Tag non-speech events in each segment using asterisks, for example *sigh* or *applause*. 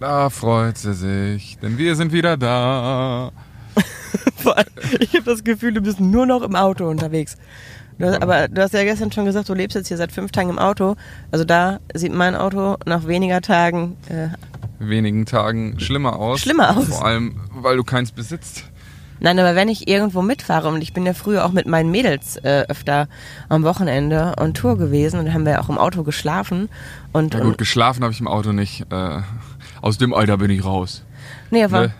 Da freut sie sich, denn wir sind wieder da. *laughs* ich habe das Gefühl, du bist nur noch im Auto unterwegs. Du hast, aber du hast ja gestern schon gesagt, du lebst jetzt hier seit fünf Tagen im Auto. Also da sieht mein Auto nach weniger Tagen äh, Wenigen Tagen schlimmer aus. Schlimmer aus. Vor allem, weil du keins besitzt. Nein, aber wenn ich irgendwo mitfahre und ich bin ja früher auch mit meinen Mädels äh, öfter am Wochenende on Tour gewesen und haben wir auch im Auto geschlafen und Na gut, geschlafen habe ich im Auto nicht. Äh, aus dem Alter bin ich raus. nee, aber Ne?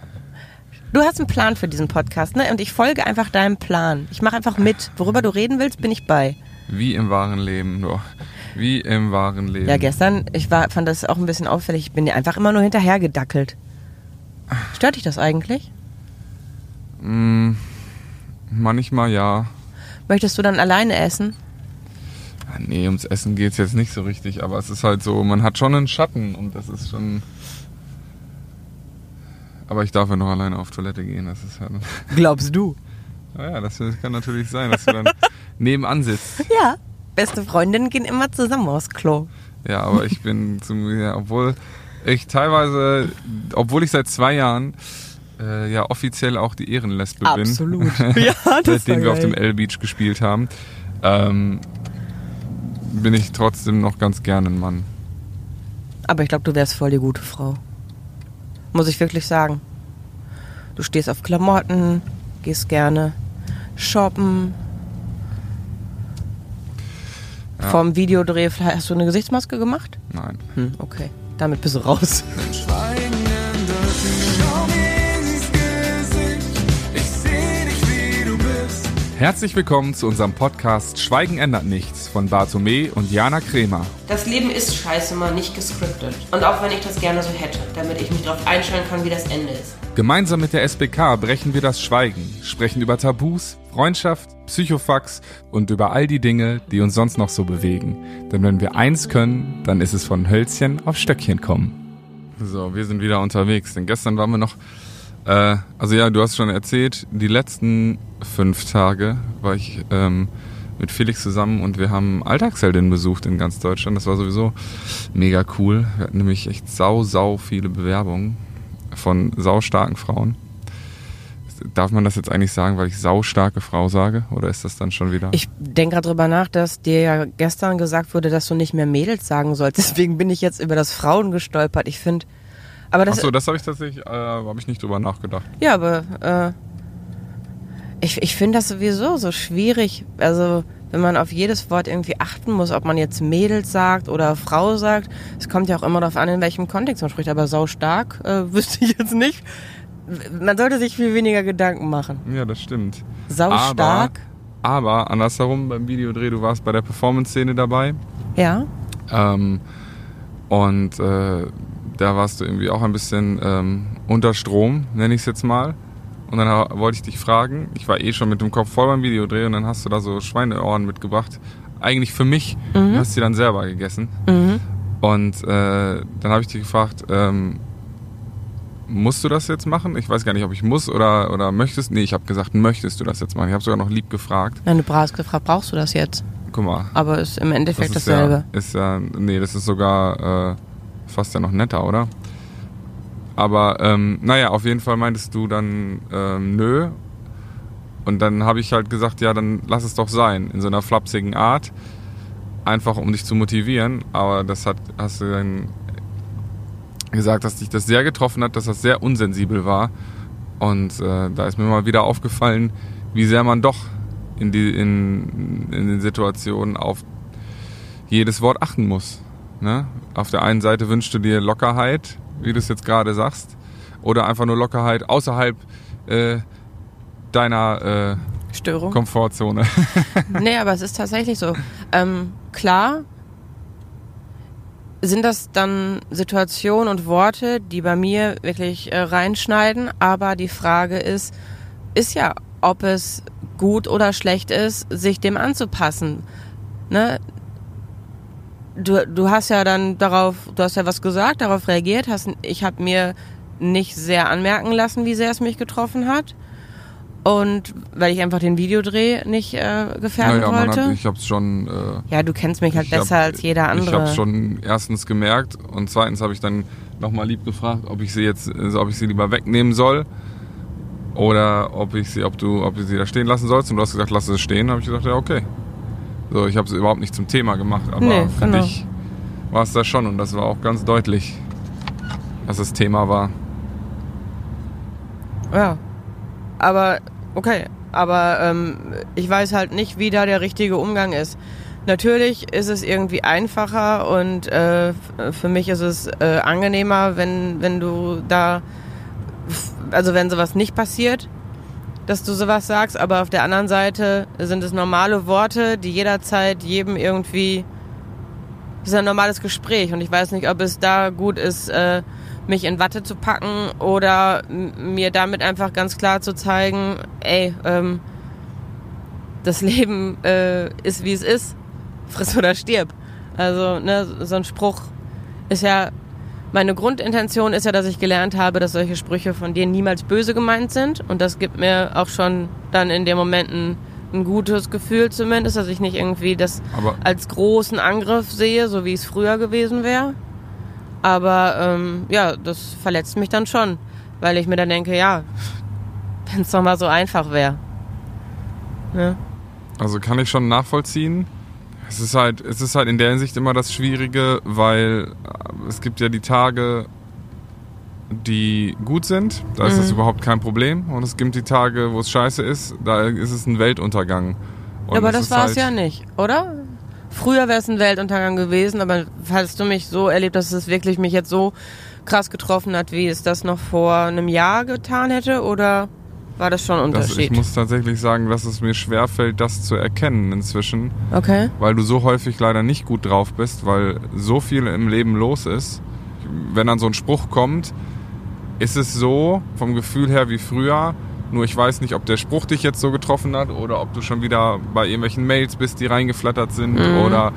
du hast einen Plan für diesen Podcast, ne? Und ich folge einfach deinem Plan. Ich mache einfach mit. Worüber du reden willst, bin ich bei. Wie im wahren Leben, nur. Wie im wahren Leben. Ja, gestern, ich war, fand das auch ein bisschen auffällig. Ich bin dir einfach immer nur hinterher gedackelt. Stört dich das eigentlich? Mm, manchmal ja. Möchtest du dann alleine essen? Ah, Nee, ums Essen geht's jetzt nicht so richtig, aber es ist halt so, man hat schon einen Schatten und das ist schon. Aber ich darf ja noch alleine auf Toilette gehen, das ist halt. Glaubst du? *laughs* Naja, das kann natürlich sein, dass du dann nebenan sitzt. *laughs* Ja. Beste Freundinnen gehen immer zusammen aufs Klo. Ja, aber ich bin zu mir, obwohl ich teilweise, obwohl ich seit zwei Jahren äh, ja offiziell auch die Ehrenlesbe bin. Absolut. *laughs* ja, seitdem wir auf dem. L-Beach gespielt haben, ähm, bin ich trotzdem noch ganz gerne ein Mann. Aber ich glaube, du wärst voll die gute Frau. Muss ich wirklich sagen. Du stehst auf Klamotten, gehst gerne shoppen. Ja. Vorm Videodreh, hast du eine Gesichtsmaske gemacht? Nein. Hm, okay. Damit bist du raus. Herzlich willkommen zu unserem Podcast Schweigen ändert nichts von Bartome und Jana Kremer. Das Leben ist scheiße mal nicht gescriptet. Und auch wenn ich das gerne so hätte, damit ich mich darauf einstellen kann, wie das Ende ist. Gemeinsam mit der SBK brechen wir das Schweigen, sprechen über Tabus, Freundschaft, Psychofax und über all die Dinge, die uns sonst noch so bewegen. Denn wenn wir eins können, dann ist es von Hölzchen auf Stöckchen kommen. So, wir sind wieder unterwegs, denn gestern waren wir noch, äh, also ja, du hast schon erzählt, die letzten fünf Tage war ich ähm, mit Felix zusammen und wir haben Alltagsheldinnen besucht in ganz Deutschland. Das war sowieso mega cool. Wir hatten nämlich echt sau, sau viele Bewerbungen von saustarken Frauen. Darf man das jetzt eigentlich sagen, weil ich saustarke Frau sage? Oder ist das dann schon wieder? Ich denke gerade drüber nach, dass dir ja gestern gesagt wurde, dass du nicht mehr Mädels sagen sollst. *laughs* Deswegen bin ich jetzt über das Frauen gestolpert. Ich finde, aber das, Achso, das habe ich tatsächlich, äh, habe ich nicht drüber nachgedacht. ja, aber äh, ich, ich finde das sowieso so schwierig. Also wenn man auf jedes Wort irgendwie achten muss, ob man jetzt Mädels sagt oder Frau sagt. Es kommt ja auch immer darauf an, in welchem Kontext man spricht. Aber sau stark äh, *laughs* wüsste ich jetzt nicht. Man sollte sich viel weniger Gedanken machen. Ja, das stimmt. Sau Aber- stark. Aber andersherum beim Videodreh, du warst bei der Performance-Szene dabei. Ja. Ähm, und äh, da warst du irgendwie auch ein bisschen ähm, unter Strom, nenne ich es jetzt mal. Und dann wollte ich dich fragen, ich war eh schon mit dem Kopf voll beim Videodreh und dann hast du da so Schweineohren mitgebracht. Eigentlich für mich, Mhm. hast sie dann selber gegessen. Mhm. Und äh, dann habe ich dich gefragt, ähm, musst du das jetzt machen? Ich weiß gar nicht, ob ich muss oder, oder möchtest. Nee, ich habe gesagt, möchtest du das jetzt machen? Ich habe sogar noch lieb gefragt. Nein, du hast gefragt, brauchst du das jetzt? Guck mal, Aber ist im Endeffekt das ist dasselbe. ja, ist ja, nee, das ist sogar äh, fast ja noch netter, oder? Aber ähm, naja, auf jeden Fall meintest du dann ähm, nö. Und dann habe ich halt gesagt, ja, dann lass es doch sein, in so einer flapsigen Art. Einfach um dich zu motivieren. Aber das hat, hast du dann gesagt, dass dich das sehr getroffen hat, dass das sehr unsensibel war. Und äh, da ist mir mal wieder aufgefallen, wie sehr man doch in, die, in, in den Situationen auf jedes Wort achten muss. Ne? Auf der einen Seite wünschst du dir Lockerheit, wie du es jetzt gerade sagst, oder einfach nur Lockerheit außerhalb äh, deiner äh, Störung? Komfortzone. *laughs* *laughs* Nee, aber es ist tatsächlich so. Ähm, klar sind das dann Situationen und Worte, die bei mir wirklich äh, reinschneiden, aber die Frage ist, ist ja, ob es gut oder schlecht ist, sich dem anzupassen. Ne? Du, du hast ja dann darauf, du hast ja was gesagt, darauf reagiert, hast, ich habe mir nicht sehr anmerken lassen, wie sehr es mich getroffen hat. Und weil ich einfach den Videodreh nicht äh, gefährden naja, wollte. hat, ich hab's schon. Äh, Ja, du kennst mich halt ich besser hab- als jeder Ich andere. habe schon erstens gemerkt und zweitens habe ich dann nochmal lieb gefragt, ob ich sie jetzt, also ob ich sie lieber wegnehmen soll oder ob ich sie, ob du, ob ich sie da stehen lassen sollst. Und du hast gesagt, lass es stehen. habe ich gesagt, ja okay. So, ich habe es überhaupt nicht zum Thema gemacht, aber Nee, für genau. dich war es das schon und das war auch ganz deutlich, dass es Thema war. Ja. Aber, okay. Aber ähm, ich weiß halt nicht, wie da der richtige Umgang ist. Natürlich ist es irgendwie einfacher und äh, für mich ist es äh, angenehmer, wenn, wenn du da, also wenn sowas nicht passiert, dass du sowas sagst, aber auf der anderen Seite sind es normale Worte, die jederzeit jedem irgendwie, das ist ein normales Gespräch und ich weiß nicht, ob es da gut ist, äh, mich in Watte zu packen oder mir damit einfach ganz klar zu zeigen, ey, ähm, das *laughs* Leben äh, ist wie es ist, friss oder stirb. Also ne, so ein Spruch ist ja, meine Grundintention ist ja, dass ich gelernt habe, dass solche Sprüche von dir niemals böse gemeint sind und das gibt mir auch schon dann in den Momenten ein gutes Gefühl zumindest, dass ich nicht irgendwie das Aber als großen Angriff sehe, so wie es früher gewesen wäre. Aber ähm, ja, das verletzt mich dann schon, weil ich mir dann denke, ja, wenn es doch mal so einfach wäre. Ne? Also kann ich schon nachvollziehen. Es ist halt, es ist halt in der Hinsicht immer das Schwierige, weil äh, es gibt ja die Tage, die gut sind, da ist das überhaupt kein Problem. Und es gibt die Tage, wo es scheiße ist, da ist es ein Weltuntergang. Und aber das war es halt- ja nicht, oder? Früher wäre es ein Weltuntergang gewesen, aber hast du mich so erlebt, dass es wirklich mich jetzt so krass getroffen hat, wie es das noch vor einem Jahr getan hätte? Oder war das schon ein Das, ich Unterschied? muss tatsächlich sagen, dass es mir schwerfällt, das zu erkennen inzwischen, okay. weil du so häufig leider nicht gut drauf bist, weil so viel im Leben los ist. Wenn dann so ein Spruch kommt, ist es so vom Gefühl her wie früher, nur ich weiß nicht, ob der Spruch dich jetzt so getroffen hat oder ob du schon wieder bei irgendwelchen Mails bist, die reingeflattert sind Mhm. oder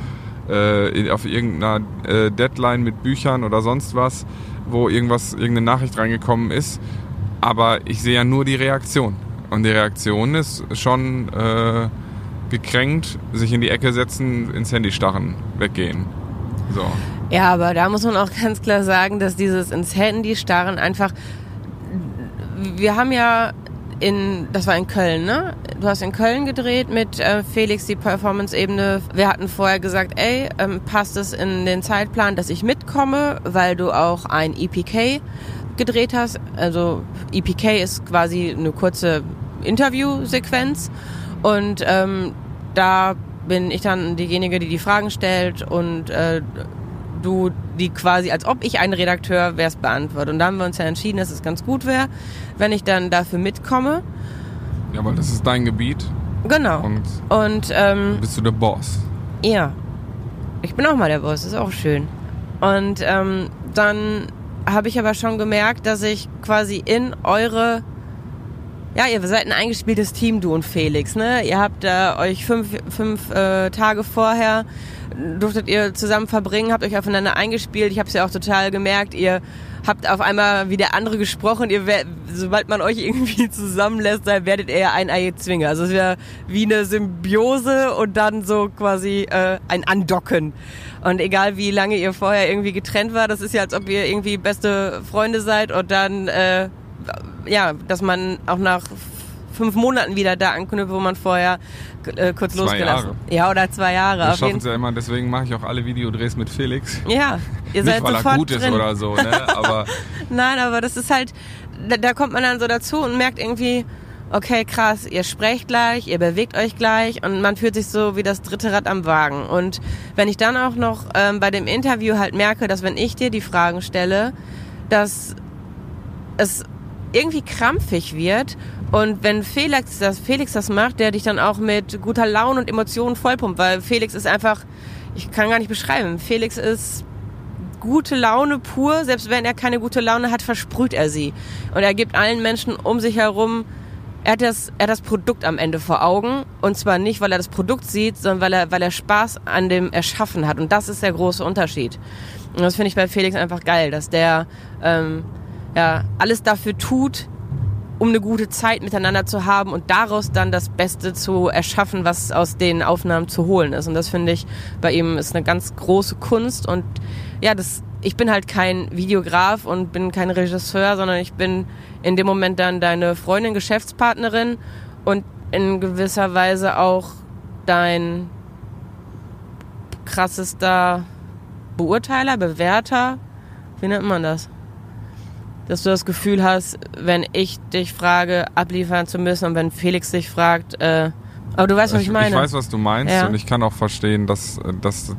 äh, auf irgendeiner äh, Deadline mit Büchern oder sonst was, wo irgendwas, irgendeine Nachricht reingekommen ist. Aber ich sehe ja nur die Reaktion. Und die Reaktion ist schon äh, gekränkt, sich in die Ecke setzen, ins Handy starren, weggehen. So. Ja, aber da muss man auch *laughs* ganz klar sagen, dass dieses ins Handy starren einfach. Wir haben ja in, das war in Köln, ne? Du hast in Köln gedreht mit äh, Felix die Performance-Ebene. Wir hatten vorher gesagt, ey, ähm, passt es in den Zeitplan, dass ich mitkomme, weil du auch ein EPK gedreht hast. Also EPK ist quasi eine kurze Interviewsequenz und ähm, da bin ich dann diejenige, die die Fragen stellt und äh, du die quasi, als ob ich ein Redakteur wär's, beantwortet. Und da haben wir uns ja entschieden, dass es ganz gut wäre, wenn ich dann dafür mitkomme. Ja, weil das ist dein Gebiet Genau. und Und ähm, bist du der Boss. ja, ich bin auch mal der Boss, ist auch schön. Und ähm, dann habe ich aber schon gemerkt, dass ich quasi in eure ja, ihr seid ein eingespieltes Team, du und Felix, ne? Ihr habt äh, euch fünf, fünf äh, Tage vorher durftet ihr zusammen verbringen, habt euch aufeinander eingespielt. Ich habe es ja auch total gemerkt. Ihr habt auf einmal wie der andere gesprochen. Ihr wer- sobald man euch irgendwie *laughs* zusammenlässt, dann werdet ihr ein Ei Zwinge. Also es wäre wie eine Symbiose und dann so quasi äh, ein Andocken. Und egal wie lange ihr vorher irgendwie getrennt war, das ist ja als ob ihr irgendwie beste Freunde seid und dann äh, ja, dass man auch nach fünf Monaten wieder da anknüpft, wo man vorher äh, kurz Zwei losgelassen. Jahre. Ja, oder zwei Jahre. Jeden schaffen es ja immer, deswegen mache ich auch alle Videodrehs mit Felix. Ja, ihr Nicht, seid weil er gut drin. ist oder so, ne? Aber *laughs* Nein, aber das ist halt, da, da kommt man dann so dazu und merkt irgendwie, okay, krass, ihr sprecht gleich, ihr bewegt euch gleich und man fühlt sich so wie das dritte Rad am Wagen. Und wenn ich dann auch noch ähm, bei dem Interview halt merke, dass wenn ich dir die Fragen stelle, dass es irgendwie krampfig wird und wenn Felix das, Felix das macht, der dich dann auch mit guter Laune und Emotionen vollpumpt, weil Felix ist einfach, ich kann gar nicht beschreiben, Felix ist gute Laune pur, selbst wenn er keine gute Laune hat, versprüht er sie. Und er gibt allen Menschen um sich herum, er hat das, er hat das Produkt am Ende vor Augen. Und zwar nicht, weil er das Produkt sieht, sondern weil er, weil er Spaß an dem Erschaffen hat. Und das ist der große Unterschied. Und das finde ich bei Felix einfach geil, dass der ähm, ja, alles dafür tut, um eine gute Zeit miteinander zu haben und daraus dann das Beste zu erschaffen, was aus den Aufnahmen zu holen ist. Und das finde ich bei ihm ist eine ganz große Kunst und ja, das ich bin halt kein Videograf und bin kein Regisseur, sondern ich bin in dem Moment dann deine Freundin, Geschäftspartnerin und in gewisser Weise auch dein krassester Beurteiler, Bewerter. Wie nennt man das? Dass du das Gefühl hast, wenn ich dich frage, abliefern zu müssen und wenn Felix dich fragt, äh, aber du weißt, was ich, ich meine. Ich weiß, was du meinst ja. und ich kann auch verstehen, dass, dass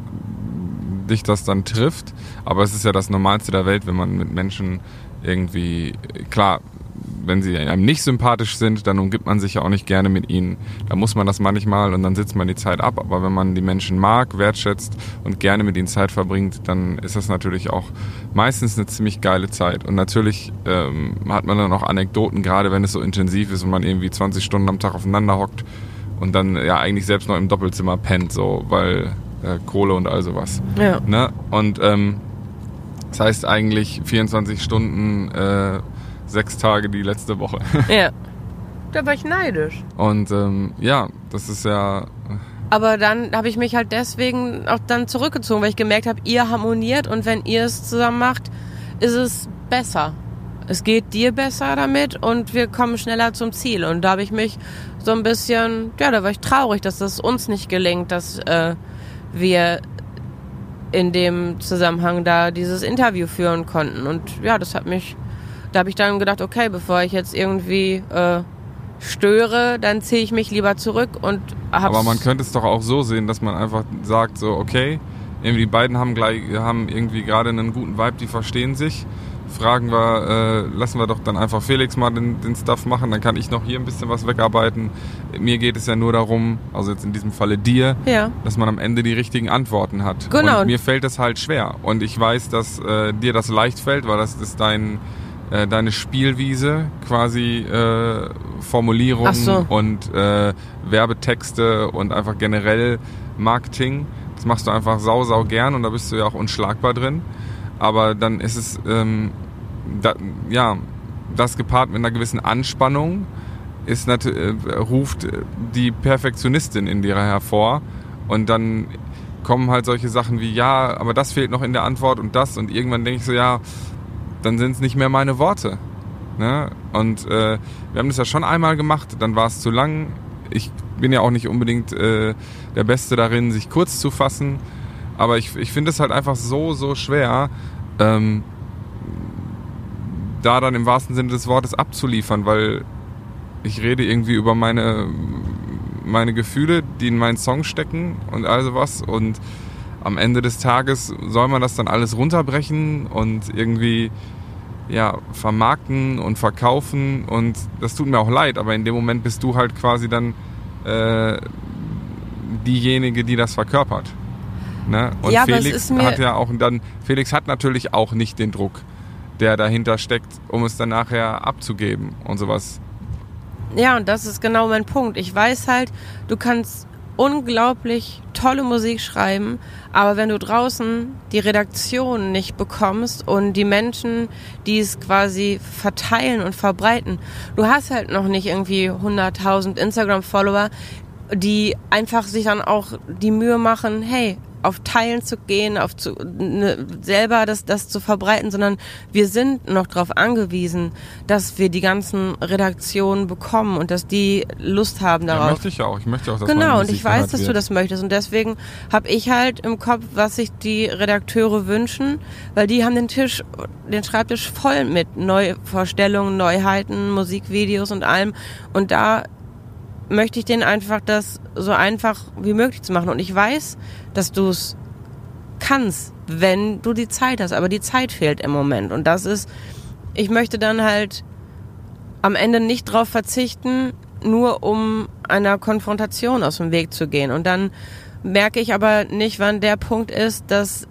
dich das dann trifft. Aber es ist ja das Normalste der Welt, wenn man mit Menschen irgendwie, klar, wenn sie einem nicht sympathisch sind, dann umgibt man sich ja auch nicht gerne mit ihnen. Da muss man das manchmal und dann sitzt man die Zeit ab. Aber wenn man die Menschen mag, wertschätzt und gerne mit ihnen Zeit verbringt, dann ist das natürlich auch meistens eine ziemlich geile Zeit. Und natürlich ähm, hat man dann auch Anekdoten, gerade wenn es so intensiv ist und man irgendwie 20 Stunden am Tag aufeinander hockt und dann ja eigentlich selbst noch im Doppelzimmer pennt, so, weil äh, Kohle und all sowas. Ja. Ne? Und ähm, das heißt eigentlich 24 Stunden, äh, sechs Tage die letzte Woche. *laughs* Ja. Da war ich neidisch. Und ähm, ja, das ist ja. Aber dann habe ich mich halt deswegen auch dann zurückgezogen, weil ich gemerkt habe, ihr harmoniert und wenn ihr es zusammen macht, ist es besser. Es geht dir besser damit und wir kommen schneller zum Ziel. Und da habe ich mich so ein bisschen, ja, da war ich traurig, dass das uns nicht gelingt, dass äh, wir in dem Zusammenhang da dieses Interview führen konnten. Und ja, das hat mich, da habe ich dann gedacht, okay, bevor ich jetzt irgendwie äh, störe, dann ziehe ich mich lieber zurück und hab's Aber man könnte es doch auch so sehen, dass man einfach sagt, so, okay, irgendwie die beiden haben gleich, haben irgendwie gerade einen guten Vibe, die verstehen sich fragen wir, äh, lassen wir doch dann einfach Felix mal den, den Stuff machen, dann kann ich noch hier ein bisschen was wegarbeiten. Mir geht es ja nur darum, also jetzt in diesem Falle dir, ja. dass man am Ende die richtigen Antworten hat. Genau. Und mir fällt das halt schwer. Und ich weiß, dass äh, dir das leicht fällt, weil das ist dein äh, deine Spielwiese, quasi äh, Formulierungen so. und äh, Werbetexte und einfach generell Marketing. Das machst du einfach sau, sau gern und da bist du ja auch unschlagbar drin aber dann ist es, ähm, da, ja, das gepaart mit einer gewissen Anspannung ist äh, ruft die Perfektionistin in dir hervor und dann kommen halt solche Sachen wie, ja, aber das fehlt noch in der Antwort und das und irgendwann denke ich so, ja, dann sind es nicht mehr meine Worte. Ne? Und äh, wir haben das ja schon einmal gemacht, dann war es zu lang. Ich bin ja auch nicht unbedingt äh, der Beste darin, sich kurz zu fassen. Aber ich, ich finde es halt einfach so, so schwer, ähm, da dann im wahrsten Sinne des Wortes abzuliefern, weil ich rede irgendwie über meine, meine Gefühle, die in meinen Song stecken und all sowas. Und am Ende des Tages soll man das dann alles runterbrechen und irgendwie ja, vermarkten und verkaufen. Und das tut mir auch leid, aber in dem Moment bist du halt quasi dann äh, diejenige, die das verkörpert. Ne? Und ja, Felix hat ja auch dann, Felix hat natürlich auch nicht den Druck, der dahinter steckt, um es dann nachher abzugeben und sowas. Ja, und das ist genau mein Punkt. Ich weiß halt, du kannst unglaublich tolle Musik schreiben, aber wenn du draußen die Redaktion nicht bekommst und die Menschen, die es quasi verteilen und verbreiten, du hast halt noch nicht irgendwie 100.000 Instagram-Follower, die einfach sich dann auch die Mühe machen, hey, auf Teilen zu gehen, auf zu, ne, selber das, das zu verbreiten, sondern wir sind noch darauf angewiesen, dass wir die ganzen Redaktionen bekommen und dass die Lust haben darauf. Ja, möchte ich auch. Ich möchte auch, dass Genau, und ich weiß, dass wird. du das möchtest. Und deswegen habe ich halt im Kopf, was sich die Redakteure wünschen, weil die haben den Tisch, den Schreibtisch voll mit Neuvorstellungen, Neuheiten, Musikvideos und allem. Und da möchte ich denen einfach das so einfach wie möglich zu machen. Und ich weiß, dass du es kannst, wenn du die Zeit hast. Aber die Zeit fehlt im Moment. Und das ist, ich möchte dann halt am Ende nicht drauf verzichten, nur um einer Konfrontation aus dem Weg zu gehen. Und dann merke ich aber nicht, wann der Punkt ist, dass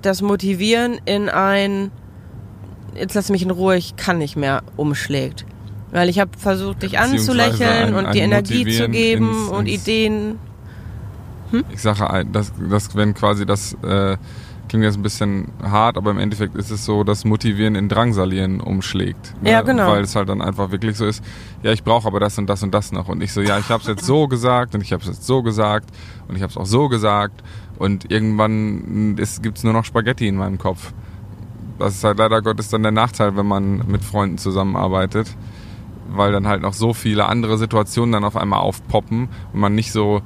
das Motivieren in ein, jetzt lass mich in Ruhe, ich kann nicht mehr, umschlägt. Weil ich habe versucht, dich anzulächeln und die Energie zu geben ins, und ins Ideen. Hm? Ich sage, dass, dass wenn quasi das äh, klingt jetzt ein bisschen hart, aber im Endeffekt ist es so, dass Motivieren in Drangsalieren umschlägt. Ne? Ja, genau. Weil es halt dann einfach wirklich so ist, ja, ich brauche aber das und das und das noch. Und ich so, ja, ich habe es jetzt so gesagt und ich habe es jetzt so gesagt und ich habe es auch so gesagt. Und irgendwann gibt es nur noch Spaghetti in meinem Kopf. Das ist halt leider Gottes dann der Nachteil, wenn man mit Freunden zusammenarbeitet, weil dann halt noch so viele andere Situationen dann auf einmal aufpoppen und man nicht so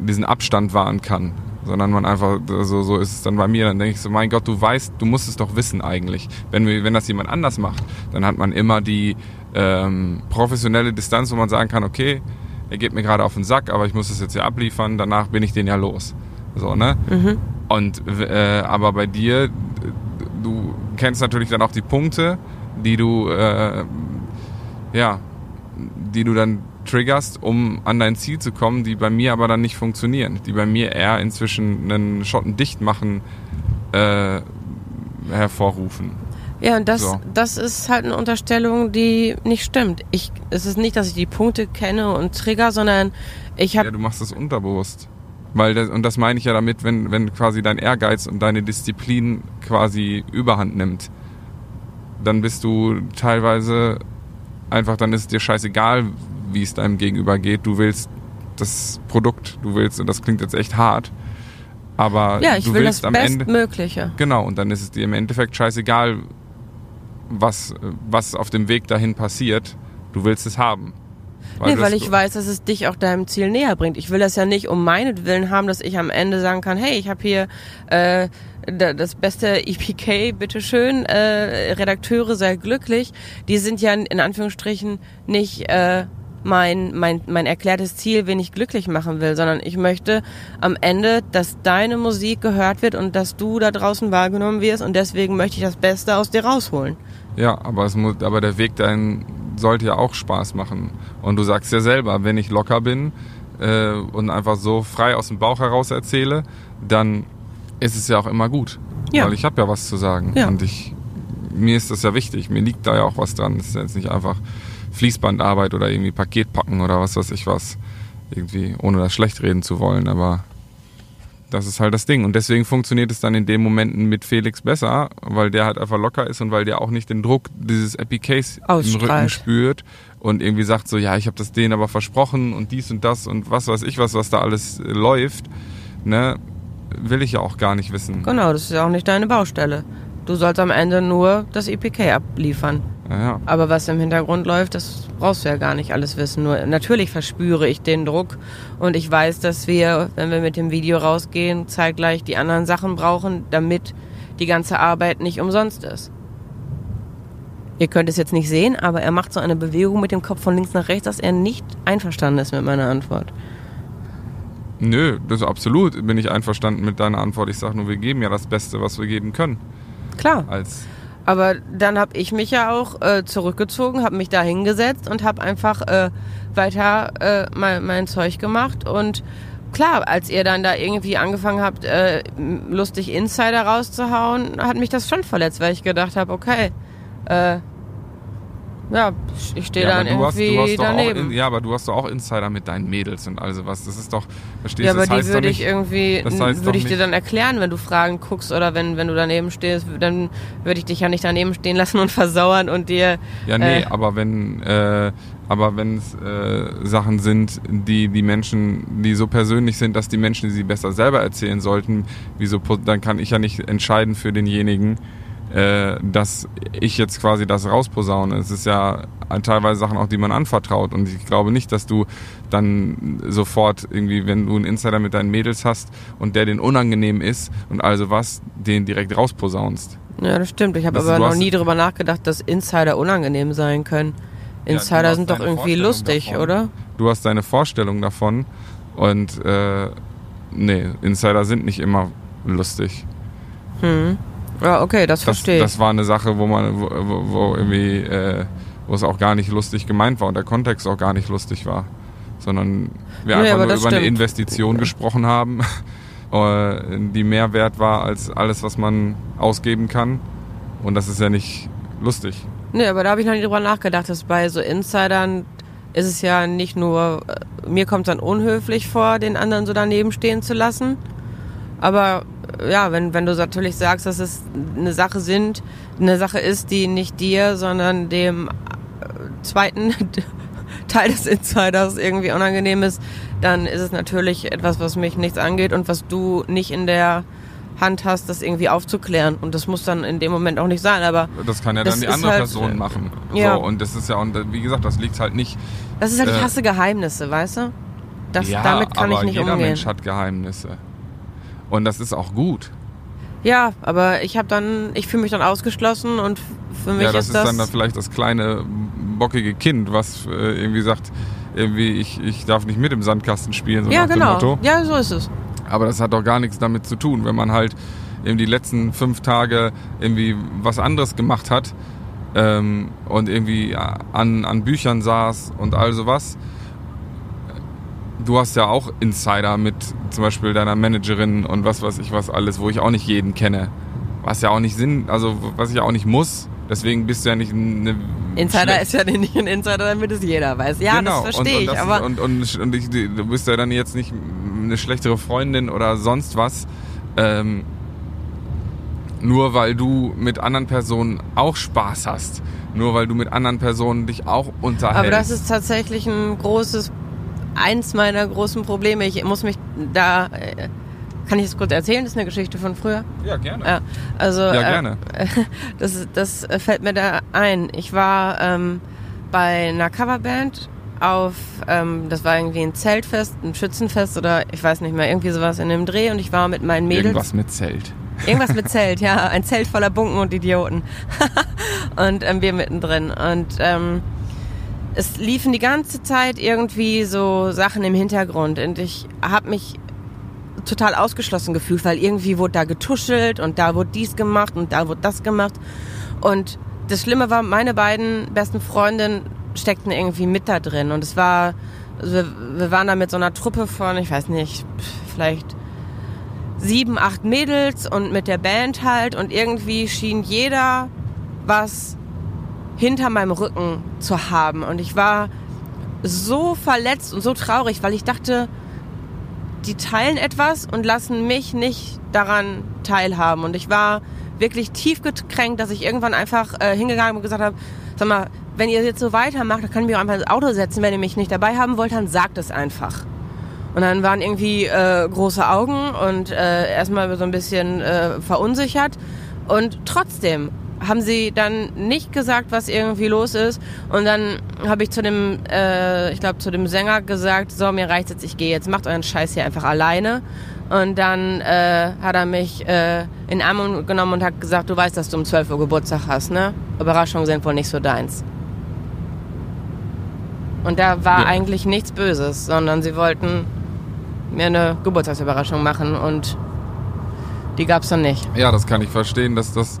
diesen Abstand wahren kann, sondern man einfach, so, so ist es dann bei mir, dann denke ich so, mein Gott, du weißt, du musst es doch wissen eigentlich. Wenn, wenn das jemand anders macht, dann hat man immer die ähm, professionelle Distanz, wo man sagen kann, okay, er geht mir gerade auf den Sack, aber ich muss es jetzt ja abliefern, danach bin ich den ja los. So, ne? Mhm. Und äh, aber bei dir, du kennst natürlich dann auch die Punkte, die du äh, ja, die du dann triggerst, um an dein Ziel zu kommen, die bei mir aber dann nicht funktionieren, die bei mir eher inzwischen einen Schotten dicht machen äh, hervorrufen. Ja, und das, so. das ist halt eine Unterstellung, die nicht stimmt. Ich, es ist nicht, dass ich die Punkte kenne und trigger, sondern ich habe. Ja, du machst das unterbewusst. Weil das, und das meine ich ja damit, wenn, wenn quasi dein Ehrgeiz und deine Disziplin quasi überhand nimmt, dann bist du teilweise einfach, dann ist es dir scheißegal, wie es deinem Gegenüber geht. Du willst das Produkt, du willst, und das klingt jetzt echt hart, aber ja, ich du will willst das am Bestmögliche. Ende. Genau, und dann ist es dir im Endeffekt scheißegal, was, was auf dem Weg dahin passiert. Du willst es haben. Weil nee, weil ich weiß, dass es dich auch deinem Ziel näher bringt. Ich will das ja nicht um meinetwillen haben, dass ich am Ende sagen kann, hey, ich habe hier äh, das beste EPK, bitteschön, äh, Redakteure, sei glücklich. Die sind ja in Anführungsstrichen nicht äh, mein, mein, mein erklärtes Ziel, wen ich glücklich machen will, sondern ich möchte am Ende, dass deine Musik gehört wird und dass du da draußen wahrgenommen wirst und deswegen möchte ich das Beste aus dir rausholen. Ja, aber es muss, aber der Weg dahin sollte ja auch Spaß machen. Und du sagst ja selber, wenn ich locker bin äh, und einfach so frei aus dem Bauch heraus erzähle, dann ist es ja auch immer gut. Ja. Weil ich habe ja was zu sagen. Ja. Und ich, mir ist das ja wichtig. Mir liegt da ja auch was dran. Es ist jetzt nicht einfach Fließbandarbeit oder irgendwie Paket packen oder was weiß ich was. Irgendwie, ohne das schlecht reden zu wollen, aber das ist halt das Ding. Und deswegen funktioniert es dann in den Momenten mit Felix besser, weil der halt einfach locker ist und weil der auch nicht den Druck dieses Epic Case im Rücken spürt und irgendwie sagt so, ja, ich habe das denen aber versprochen und dies und das und was weiß ich was, was da alles läuft. Ne? will ich ja auch gar nicht wissen. Genau, das ist ja auch nicht deine Baustelle. Du sollst am Ende nur das EPK abliefern. Ja. Aber was im Hintergrund läuft, das brauchst du ja gar nicht alles wissen. Nur natürlich verspüre ich den Druck und ich weiß, dass wir, wenn wir mit dem Video rausgehen, zeitgleich die anderen Sachen brauchen, damit die ganze Arbeit nicht umsonst ist. Ihr könnt es jetzt nicht sehen, aber er macht so eine Bewegung mit dem Kopf von links nach rechts, dass er nicht einverstanden ist mit meiner Antwort. Nö, das absolut bin ich einverstanden mit deiner Antwort. Ich sage nur, wir geben ja das Beste, was wir geben können. Klar. Als aber dann habe ich mich ja auch äh, zurückgezogen, habe mich da hingesetzt und habe einfach äh, weiter äh, mein, mein Zeug gemacht. Und klar, als ihr dann da irgendwie angefangen habt, äh, lustig Insider rauszuhauen, hat mich das schon verletzt, weil ich gedacht habe, okay, äh, ja, ich stehe ja, dann irgendwie hast, hast daneben. In, ja, aber du hast doch auch Insider mit deinen Mädels und also was. Das ist doch, verstehst du? Ja, aber das die würde ich irgendwie, das heißt würde ich dir dann erklären, wenn du Fragen guckst oder wenn, wenn du daneben stehst, dann würde ich dich ja nicht daneben stehen lassen und *laughs* versauern und dir. Ja, nee, äh, aber wenn, äh, aber wenn es äh, Sachen sind, die die Menschen, die so persönlich sind, dass die Menschen sie besser selber erzählen sollten, wieso, dann kann ich ja nicht entscheiden für denjenigen, dass ich jetzt quasi das rausposaune. Es ist ja teilweise Sachen auch, die man anvertraut. Und ich glaube nicht, dass du dann sofort irgendwie, wenn du einen Insider mit deinen Mädels hast und der den unangenehm ist und also was, den direkt rausposaunst. Ja, das stimmt. Ich habe aber noch nie darüber nachgedacht, dass Insider unangenehm sein können. Insider ja, sind doch irgendwie lustig, davon. oder? Du hast deine Vorstellung davon und äh, nee, Insider sind nicht immer lustig. Hm. Ja, okay, das, das verstehe ich. Das war eine Sache, wo man, wo, wo irgendwie, äh, wo es auch gar nicht lustig gemeint war und der Kontext auch gar nicht lustig war. Sondern wir nee, einfach nur über stimmt. eine Investition gesprochen haben, *laughs* äh, die mehr wert war als alles, was man ausgeben kann. Und das ist ja nicht lustig. Nee, aber da habe ich noch nicht drüber nachgedacht, dass bei so Insidern ist es ja nicht nur, äh, mir kommt es dann unhöflich vor, den anderen so daneben stehen zu lassen. Aber ja, wenn, wenn du natürlich sagst, dass es eine Sache sind, eine Sache ist, die nicht dir, sondern dem äh, zweiten, *laughs* Teil des Insiders irgendwie unangenehm ist, dann ist es natürlich etwas, was mich nichts angeht und was du nicht in der Hand hast, das irgendwie aufzuklären. Und das muss dann in dem Moment auch nicht sein. Aber Das kann ja Das dann die andere halt, Person machen. ja. So, und das ist ja, und wie gesagt, das liegt halt nicht. das ist halt, ich Äh, hasse Geheimnisse, weißt du? Das, ja, damit kann aber ich nicht jeder umgehen. Mensch hat Geheimnisse. Und das ist auch gut. Ja, aber ich habe dann, ich fühle mich dann ausgeschlossen und für mich ja, das ist ist das. dann da vielleicht das kleine bockige Kind, was äh, irgendwie sagt, irgendwie ich, ich darf nicht mit im Sandkasten spielen, so ja, nach genau. dem Motto. Ja, so ist es. Aber das hat doch gar nichts damit zu tun, wenn man halt eben die letzten fünf Tage irgendwie was anderes gemacht hat ähm, und irgendwie an, an Büchern saß und all sowas. Du hast ja auch Insider mit zum Beispiel deiner Managerin und was weiß ich was alles, wo ich auch nicht jeden kenne. Was ja auch nicht Sinn, also was ich auch nicht muss. Deswegen bist du ja nicht eine Insider ist ja nicht ein Insider, damit es jeder weiß. Ja, genau. das verstehe ich. aber und, und, und ich, du bist ja dann jetzt nicht eine schlechtere Freundin oder sonst was. Ähm, nur weil du mit anderen Personen auch Spaß hast. Nur weil du mit anderen Personen dich auch unterhältst. Aber das ist tatsächlich ein großes, eins meiner großen Probleme. Ich muss mich da, äh, kann ich das kurz erzählen? Das ist eine Geschichte von früher. ja, gerne. Ja, also Ja, äh, gerne. *laughs* das, das fällt mir da ein. Ich war ähm, bei einer Coverband auf, ähm, das war irgendwie ein Zeltfest, ein Schützenfest oder ich weiß nicht mehr, irgendwie sowas in dem Dreh und ich war mit meinen Mädels. Irgendwas mit Zelt. Irgendwas mit *laughs* Zelt, ja. Ein Zelt voller Bunken und Idioten. *laughs* und ähm, wir mittendrin. Und ähm, es liefen die ganze Zeit irgendwie so Sachen im Hintergrund. Und ich habe mich total ausgeschlossen gefühlt, weil irgendwie wurde da getuschelt und da wurde dies gemacht und da wurde das gemacht. Und das Schlimme war, meine beiden besten Freundinnen steckten irgendwie mit da drin. Und es war, also wir, wir waren da mit so einer Truppe von, ich weiß nicht, vielleicht sieben, acht Mädels und mit der Band halt und irgendwie schien jeder was hinter meinem Rücken zu haben und ich war so verletzt und so traurig, weil ich dachte, die teilen etwas und lassen mich nicht daran teilhaben und ich war wirklich tief gekränkt, dass ich irgendwann einfach äh, hingegangen und gesagt habe, sag mal, wenn ihr jetzt so weitermacht, dann kann ich mich auch einfach ins Auto setzen, wenn ihr mich nicht dabei haben wollt, dann sagt es einfach. Und dann waren irgendwie äh, große Augen und äh, erstmal so ein bisschen äh, verunsichert. Und trotzdem haben sie dann nicht gesagt, was irgendwie los ist. Und dann habe ich zu dem, äh, ich glaube, zu dem Sänger gesagt, so, mir reicht's jetzt, ich gehe jetzt, macht euren Scheiß hier einfach alleine. Und dann äh, hat er mich äh, in den Arm genommen und hat gesagt, du weißt, dass du um 12 Uhr Geburtstag hast, ne? Überraschungen sind wohl nicht so deins. Und da war Ja. eigentlich nichts Böses, sondern sie wollten mir eine Geburtstagsüberraschung machen und die gab's dann nicht. Ja, das kann ich verstehen, dass das.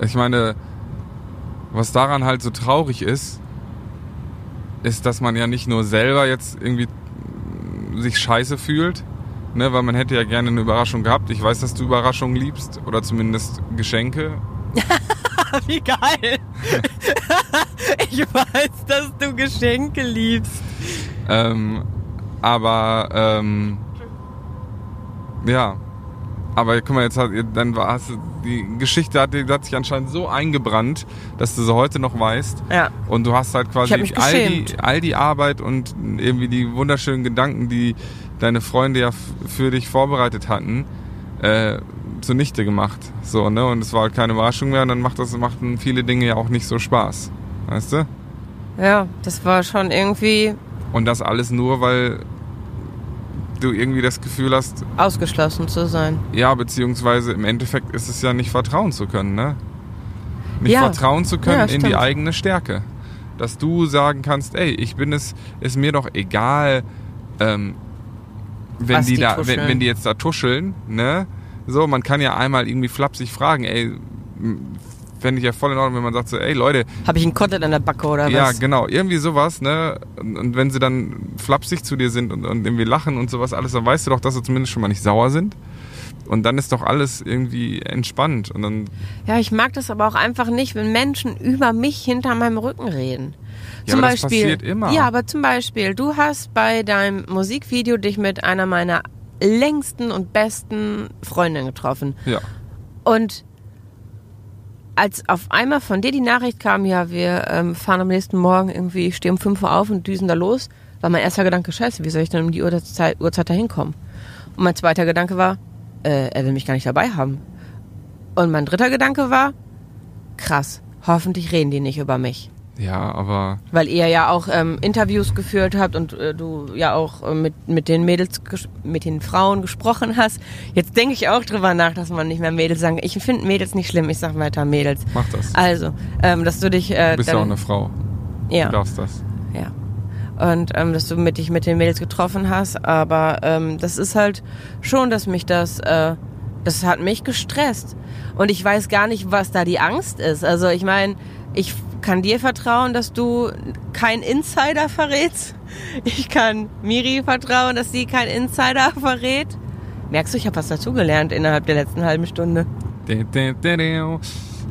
Ich meine, was daran halt so traurig ist, ist, dass man ja nicht nur selber jetzt irgendwie sich scheiße fühlt, ne, weil man hätte ja gerne eine Überraschung gehabt. Ich weiß, dass du Überraschungen liebst oder zumindest Geschenke. *laughs* Wie geil! *laughs* ich weiß, dass du Geschenke liebst. Ähm, aber ähm, ja, aber guck mal, jetzt hat dann war hast du, die Geschichte hat, die hat sich anscheinend so eingebrannt, dass du sie heute noch weißt. Ja. Und du hast halt quasi all die, all die Arbeit und irgendwie die wunderschönen Gedanken, die deine Freunde ja für dich vorbereitet hatten, äh, zunichte gemacht. So, ne? Und es war halt keine Überraschung mehr und dann macht das, machten viele Dinge ja auch nicht so Spaß. Weißt du? Ja, das war schon irgendwie Und das alles nur, weil du irgendwie das Gefühl hast, ausgeschlossen zu sein. ja, beziehungsweise im Endeffekt ist es ja nicht vertrauen zu können, ne? Nicht Ja. vertrauen zu können Ja, in die eigene Stärke. Dass du sagen kannst, ey, ich bin es, ist mir doch egal, ähm, wenn Was die, die da, wenn, wenn die jetzt da tuscheln, ne? So, man kann ja einmal irgendwie flapsig fragen, ey, fände ich ja voll in Ordnung, wenn man sagt so, ey Leute, Habe ich einen Kotelett an der Backe oder ja, was? genau, irgendwie sowas, ne? Und, wenn sie dann flapsig zu dir sind und, und irgendwie lachen und sowas alles, dann weißt du doch, dass sie zumindest schon mal nicht sauer sind. Und dann ist doch alles irgendwie entspannt. Und dann, Ja, ich mag das aber auch einfach nicht, wenn Menschen über mich hinter meinem Rücken reden. Ja, zum aber das Beispiel, passiert immer. Ja, aber zum Beispiel, du hast bei deinem Musikvideo dich mit einer meiner längsten und besten Freundinnen getroffen. ja. Und als auf einmal von dir die Nachricht kam, ja, wir ähm, fahren am nächsten Morgen irgendwie, ich stehe um 5 Uhr auf und düsen da los, war mein erster Gedanke, scheiße, wie soll ich denn um die Uhrzeit, Uhrzeit da hinkommen? Und mein zweiter Gedanke war, äh, er will mich gar nicht dabei haben. Und mein dritter Gedanke war, krass, hoffentlich reden die nicht über mich. Ja, aber. Weil ihr ja auch ähm, Interviews geführt habt und äh, du ja auch äh, mit, mit den Mädels, mit den Frauen gesprochen hast. Jetzt denke ich auch drüber nach, dass man nicht mehr Mädels sagen. Ich finde Mädels nicht schlimm, ich sag weiter Mädels. Mach das. Also, ähm, dass du dich. Äh, du bist ja auch eine Frau. Ja. Du darfst das. Ja. Und ähm, dass du mit dich mit den Mädels getroffen hast. Aber ähm, das ist halt schon, dass mich das. Äh, das hat mich gestresst. Und ich weiß gar nicht, was da die Angst ist. Also ich meine, ich kann dir vertrauen, dass du kein Insider verrätst. Ich kann Miri vertrauen, dass sie kein Insider verrät. Merkst du, ich habe was dazugelernt innerhalb der letzten halben Stunde.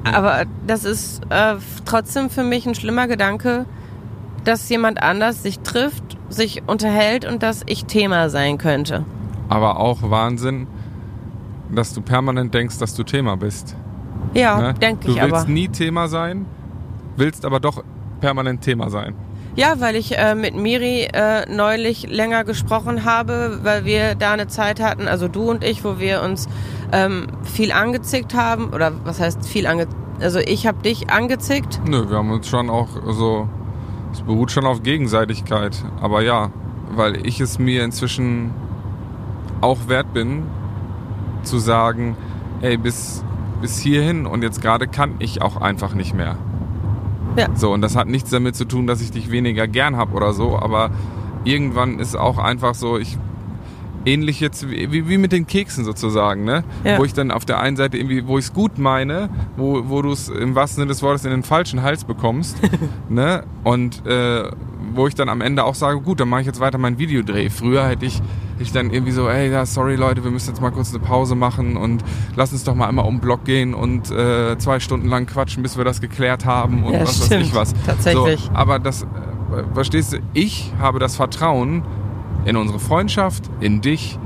Aber das ist äh, trotzdem für mich ein schlimmer Gedanke, dass jemand anders sich trifft, sich unterhält und dass ich Thema sein könnte. Aber auch Wahnsinn, dass du permanent denkst, dass du Thema bist. Ja, Ne? denke ich Du willst aber. nie Thema sein, willst aber doch permanent Thema sein. Ja, weil ich äh, mit Miri äh, neulich länger gesprochen habe, weil wir da eine Zeit hatten, also du und ich, wo wir uns ähm, viel angezickt haben. Oder was heißt viel ange... Also ich habe dich angezickt. Nö, wir haben uns schon auch so. Es beruht schon auf Gegenseitigkeit. Aber ja, weil ich es mir inzwischen auch wert bin, zu sagen, ey, bis, bis hierhin und jetzt gerade kann ich auch einfach nicht mehr. Ja. So, und das hat nichts damit zu tun, dass ich dich weniger gern hab oder so, aber irgendwann ist auch einfach so, ich ähnlich jetzt wie, wie mit den Keksen sozusagen, ne? Ja. Wo ich dann auf der einen Seite irgendwie, wo ich es gut meine, wo, wo du es im wahrsten Sinne des Wortes in den falschen Hals bekommst, *laughs* ne? Und äh, wo ich dann am Ende auch sage, gut, dann mache ich jetzt weiter meinen Videodreh. Früher hätte ich, ich dann irgendwie so, ey, ja, sorry Leute, wir müssen jetzt mal kurz eine Pause machen und lass uns doch mal einmal um den Block gehen und äh, zwei Stunden lang quatschen, bis wir das geklärt haben und Ja, was weiß stimmt. ich was. Tatsächlich. So, aber das, äh, verstehst du, ich habe das Vertrauen in unsere Freundschaft, in dich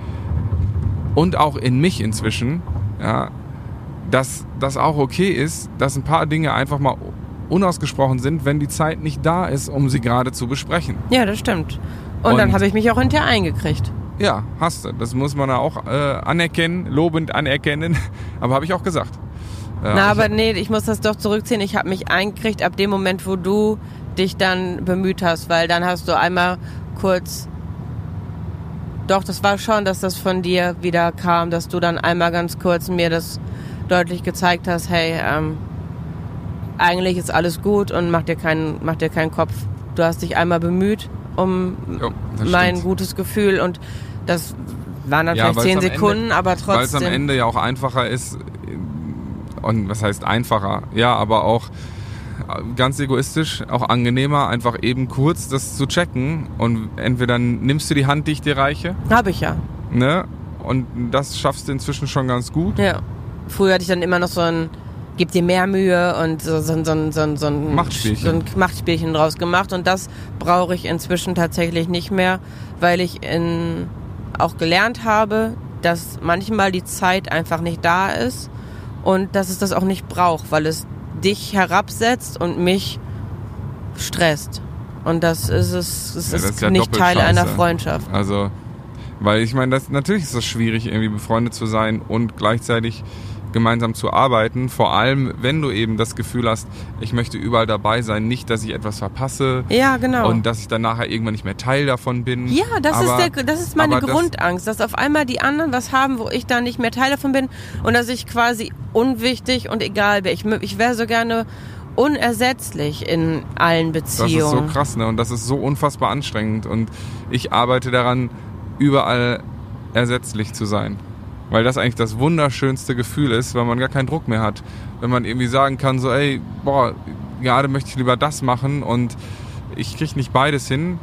und auch in mich inzwischen, ja, dass das auch okay ist, dass ein paar Dinge einfach mal unausgesprochen sind, wenn die Zeit nicht da ist, um sie gerade zu besprechen. Ja, das stimmt. Und, dann Und- habe ich mich auch hinterher eingekriegt. Ja, hast du. Das muss man ja auch äh, anerkennen, lobend anerkennen. *laughs* Aber habe ich auch gesagt. Ja, Na, ich- aber nee, ich muss das doch zurückziehen. Ich habe mich eingekriegt ab dem Moment, wo du dich dann bemüht hast, weil dann hast du einmal kurz. Doch, das war schon, dass das von dir wieder kam, dass du dann einmal ganz kurz mir das deutlich gezeigt hast, hey, ähm, eigentlich ist alles gut und mach dir keinen, mach dir keinen Kopf. Du hast dich einmal bemüht um Jo, mein stimmt. gutes Gefühl und das waren dann Ja, vielleicht zehn am Ende- Sekunden, aber Weil es am trotzdem. Ende ja auch einfacher ist. Und was heißt einfacher? Ja, aber auch äh, ganz egoistisch, auch angenehmer, einfach eben kurz das zu checken. Und entweder nimmst du die Hand, die ich dir reiche, Habe ich ja. ne? Und das schaffst du inzwischen schon ganz gut. Ja. Früher hatte ich dann immer noch so ein gib dir mehr Mühe und so, so, so, so, so, ein Machtspielchen. so ein Machtspielchen draus gemacht und das brauche ich inzwischen tatsächlich nicht mehr, weil ich in, auch gelernt habe, dass manchmal die Zeit einfach nicht da ist und dass es das auch nicht braucht, weil es dich herabsetzt und mich stresst. Und das ist es, es Ja, ist, ja nicht Teil einer. Freundschaft. Also, weil ich meine, das, natürlich ist es schwierig, irgendwie befreundet zu sein und gleichzeitig gemeinsam zu arbeiten. Vor allem, wenn du eben das Gefühl hast, ich möchte überall dabei sein, nicht, dass ich etwas verpasse Ja, genau. und dass ich dann nachher irgendwann nicht mehr Teil davon bin. Ja, das Aber- ist der, das ist meine aber das- Grundangst, dass auf einmal die anderen was haben, wo ich da nicht mehr Teil davon bin und dass ich quasi unwichtig und egal wäre. Ich, ich wäre so gerne unersetzlich in allen Das ist so Beziehungen. krass, ne? Und das ist so unfassbar anstrengend. Und ich arbeite daran, überall ersetzlich zu sein. Weil das eigentlich das wunderschönste Gefühl ist, weil man gar keinen Druck mehr hat. Wenn man irgendwie sagen kann, so, ey, boah, gerade möchte ich lieber das machen und ich krieg nicht beides hin,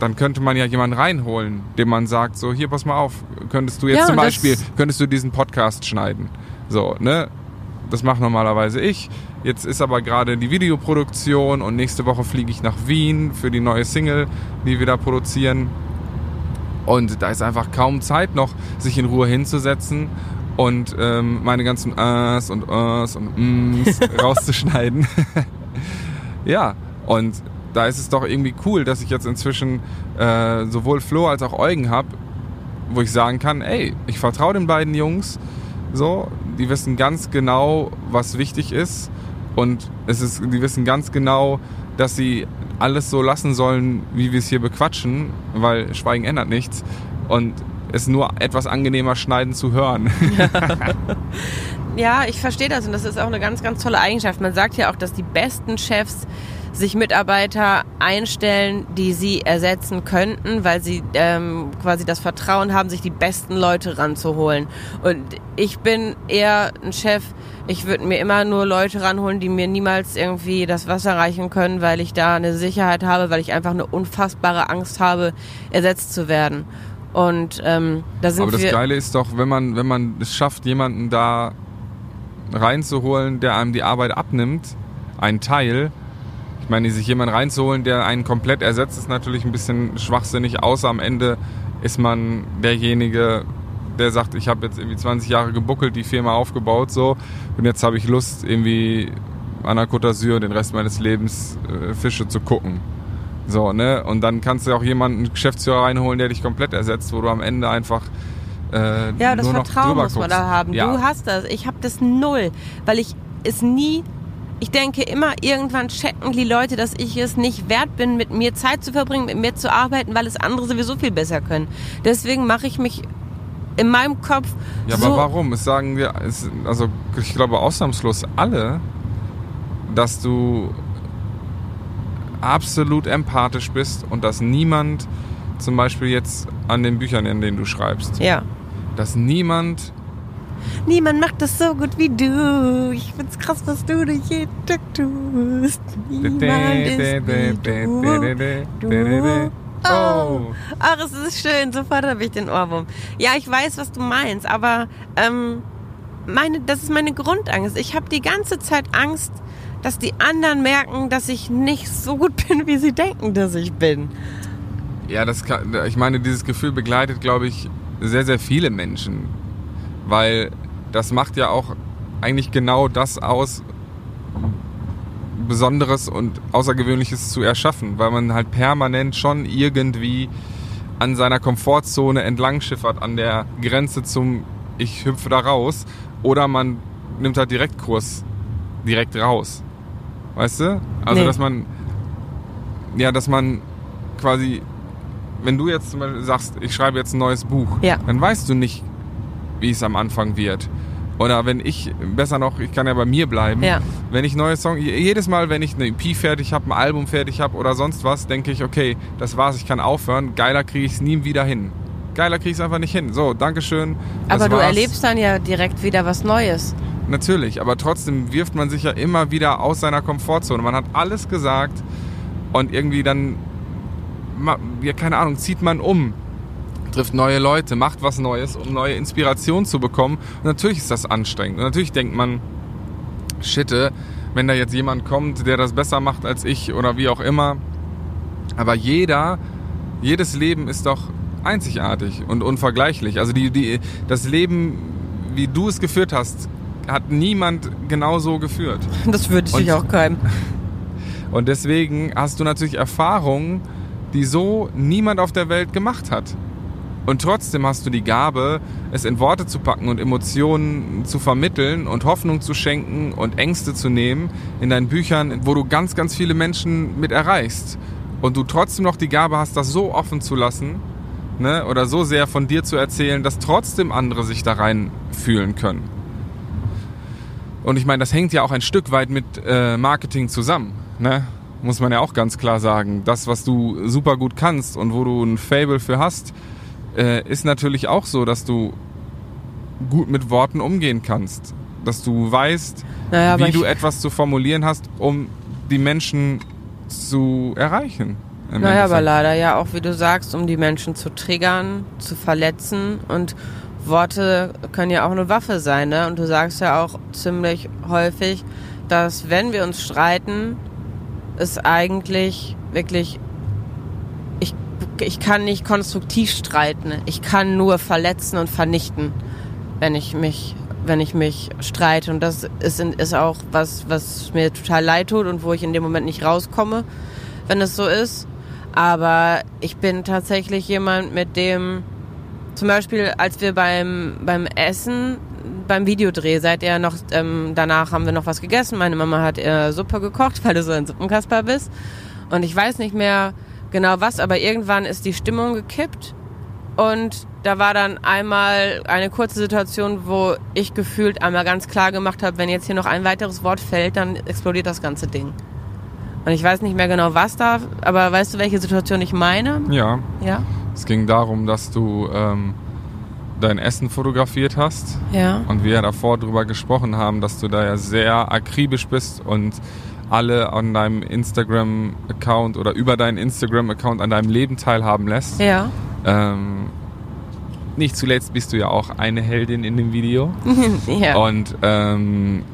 dann könnte man ja jemanden reinholen, dem man sagt, so, hier, pass mal auf, könntest du jetzt Ja, zum Beispiel, könntest du diesen Podcast schneiden. So, ne? Das mache normalerweise ich. Jetzt ist aber gerade die Videoproduktion und nächste Woche fliege ich nach Wien für die neue Single, die wir da produzieren. Und da ist einfach kaum Zeit noch, sich in Ruhe hinzusetzen und ähm, meine ganzen Äs und Äs und Ms *laughs* rauszuschneiden. *laughs* ja, und da ist es doch irgendwie cool, dass ich jetzt inzwischen äh, sowohl Flo als auch Eugen habe, wo ich sagen kann, ey, ich vertraue den beiden Jungs, so, die wissen ganz genau, was wichtig ist und es ist, die wissen ganz genau, dass sie alles so lassen sollen, wie wir es hier bequatschen, weil Schweigen ändert nichts und es nur etwas angenehmer schneiden zu hören. *laughs* ja, ich verstehe das und das ist auch eine ganz, ganz tolle Eigenschaft. Man sagt ja auch, dass die besten Chefs sich Mitarbeiter einstellen, die sie ersetzen könnten, weil sie ähm, quasi das Vertrauen haben, sich die besten Leute ranzuholen. Und ich bin eher ein Chef, ich würde mir immer nur Leute ranholen, die mir niemals irgendwie das Wasser reichen können, weil ich da eine Sicherheit habe, weil ich einfach eine unfassbare Angst habe, ersetzt zu werden. Und ähm, da sind Aber das wir Geile ist doch, wenn man, wenn man es schafft, jemanden da reinzuholen, der einem die Arbeit abnimmt, einen Teil, ich meine, sich jemand reinzuholen, der einen komplett ersetzt, ist natürlich ein bisschen schwachsinnig, außer am Ende ist man derjenige, der sagt, ich habe jetzt irgendwie 20 Jahre gebuckelt, die Firma aufgebaut, so, und jetzt habe ich Lust, irgendwie an der Côte d'Azur den Rest meines Lebens äh, Fische zu gucken. So, ne? Und dann kannst du auch jemanden, einen Geschäftsführer reinholen, der dich komplett ersetzt, wo du am Ende einfach äh, Ja, das Vertrauen muss man da haben. Ja. Du hast das. Ich habe das null, weil ich es nie. Ich denke immer, irgendwann checken die Leute, dass ich es nicht wert bin, mit mir Zeit zu verbringen, mit mir zu arbeiten, weil es andere sowieso viel besser können. Deswegen mache ich mich in meinem Kopf Ja, so. aber warum? Es sagen wir, es, also ich glaube ausnahmslos alle, dass du absolut empathisch bist und dass niemand, zum Beispiel jetzt an den Büchern, in denen du schreibst, Ja. dass niemand, Niemand macht das so gut wie du. Ich find's krass, was du durch jeden Tag tust. Niemand ist wie du. du. Oh. Ach, es ist schön. Sofort habe ich den Ohrwurm. Ja, ich weiß, was du meinst, aber ähm, meine, das ist meine Grundangst. Ich habe die ganze Zeit Angst, dass die anderen merken, dass ich nicht so gut bin, wie sie denken, dass ich bin. ja, das kann, ich meine, dieses Gefühl begleitet, glaube ich, sehr, sehr viele Menschen, weil das macht ja auch eigentlich genau das aus, Besonderes und Außergewöhnliches zu erschaffen, weil man halt permanent schon irgendwie an seiner Komfortzone entlang schiffert, an der Grenze zum ich hüpfe da raus oder man nimmt halt Direktkurs direkt raus. Weißt du? Also, Nee. dass man ja, dass man quasi wenn du jetzt zum Beispiel sagst, ich schreibe jetzt ein neues Buch, Ja. dann weißt du nicht, wie es am Anfang wird. Oder wenn ich, besser noch, ich kann ja bei mir bleiben, Ja. wenn ich neue Songs, jedes Mal, wenn ich eine EP fertig habe, ein Album fertig habe oder sonst was, denke ich, okay, das war's, ich kann aufhören, geiler kriege ich es nie wieder hin. Geiler kriege ich es einfach nicht hin. So, Dankeschön. Aber du war's. erlebst dann ja direkt wieder was Neues. Natürlich, aber trotzdem wirft man sich ja immer wieder aus seiner Komfortzone. Man hat alles gesagt und irgendwie dann, ja, keine Ahnung, zieht man um, trifft neue Leute, macht was Neues, um neue Inspiration zu bekommen. Und natürlich ist das anstrengend. Und natürlich denkt man, shitte, wenn da jetzt jemand kommt, der das besser macht als ich oder wie auch immer. Aber jeder, jedes Leben ist doch einzigartig und unvergleichlich. Also die, die, das Leben, wie du es geführt hast, hat niemand genauso geführt. Das wünsche ich auch keinem. Und deswegen hast du natürlich Erfahrungen, die so niemand auf der Welt gemacht hat. Und trotzdem hast du die Gabe, es in Worte zu packen und Emotionen zu vermitteln und Hoffnung zu schenken und Ängste zu nehmen in deinen Büchern, wo du ganz, ganz viele Menschen mit erreichst. Und du trotzdem noch die Gabe hast, das so offen zu lassen, ne, oder so sehr von dir zu erzählen, dass trotzdem andere sich da rein fühlen können. Und ich meine, das hängt ja auch ein Stück weit mit äh, Marketing zusammen, ne? Muss man ja auch ganz klar sagen. Das, was du super gut kannst und wo du ein Fable für hast, äh, ist natürlich auch so, dass du gut mit Worten umgehen kannst. Dass du weißt, Naja, aber wie du etwas zu formulieren hast, um die Menschen zu erreichen. Naja, aber Endeffekt. leider ja auch, wie du sagst, um die Menschen zu triggern, zu verletzen und Worte können ja auch eine Waffe sein, ne? Und du sagst ja auch ziemlich häufig, dass wenn wir uns streiten, es eigentlich wirklich ich kann nicht konstruktiv streiten. Ich kann nur verletzen und vernichten. wenn ich mich wenn ich mich streite und das ist, ist auch was, was mir total leid tut und wo ich in dem Moment nicht rauskomme, wenn es so ist. Aber ich bin tatsächlich jemand, mit dem zum Beispiel, als wir beim, beim Essen, beim Videodreh, seid ihr noch, ähm, danach haben wir noch was gegessen. Meine Mama hat äh, Suppe gekocht, *laughs* weil du so ein Suppenkasper bist. Und ich weiß nicht mehr genau was, aber irgendwann ist die Stimmung gekippt und da war dann einmal eine kurze Situation, wo ich gefühlt einmal ganz klar gemacht habe, wenn jetzt hier noch ein weiteres Wort fällt, dann explodiert das ganze Ding. Und ich weiß nicht mehr genau, was da, aber weißt du, welche Situation ich meine? Ja. Ja. Es ging darum, dass du ähm, dein Essen fotografiert hast. Ja. Und wir ja davor darüber gesprochen haben, dass du da ja sehr akribisch bist und alle an deinem Instagram-Account oder über deinen Instagram-Account an deinem Leben teilhaben lässt. Ja. Ähm, nicht zuletzt bist du ja auch eine Heldin in dem Video. *laughs* ja. Und ähm,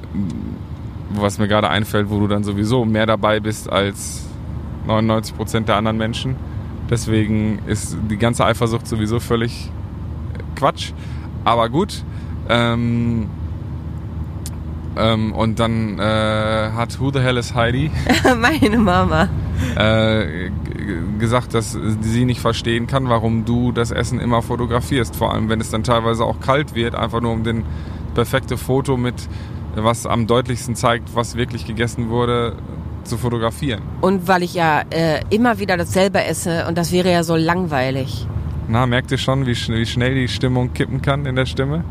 was mir gerade einfällt, wo du dann sowieso mehr dabei bist als 99 Prozent der anderen Menschen. Deswegen ist die ganze Eifersucht sowieso völlig Quatsch. Aber gut. Ähm, ähm, und dann äh, hat Who the Hell is Heidi *laughs* Meine Mama. äh, gesagt, dass sie nicht verstehen kann, warum du das Essen immer fotografierst. Vor allem, wenn es dann teilweise auch kalt wird, einfach nur um den perfekte Foto mit, was am deutlichsten zeigt, was wirklich gegessen wurde, zu fotografieren. Und weil ich ja äh, immer wieder dasselbe esse und das wäre ja so langweilig. Na, merkt ihr schon, wie, schn wie schnell die Stimmung kippen kann in der Stimme?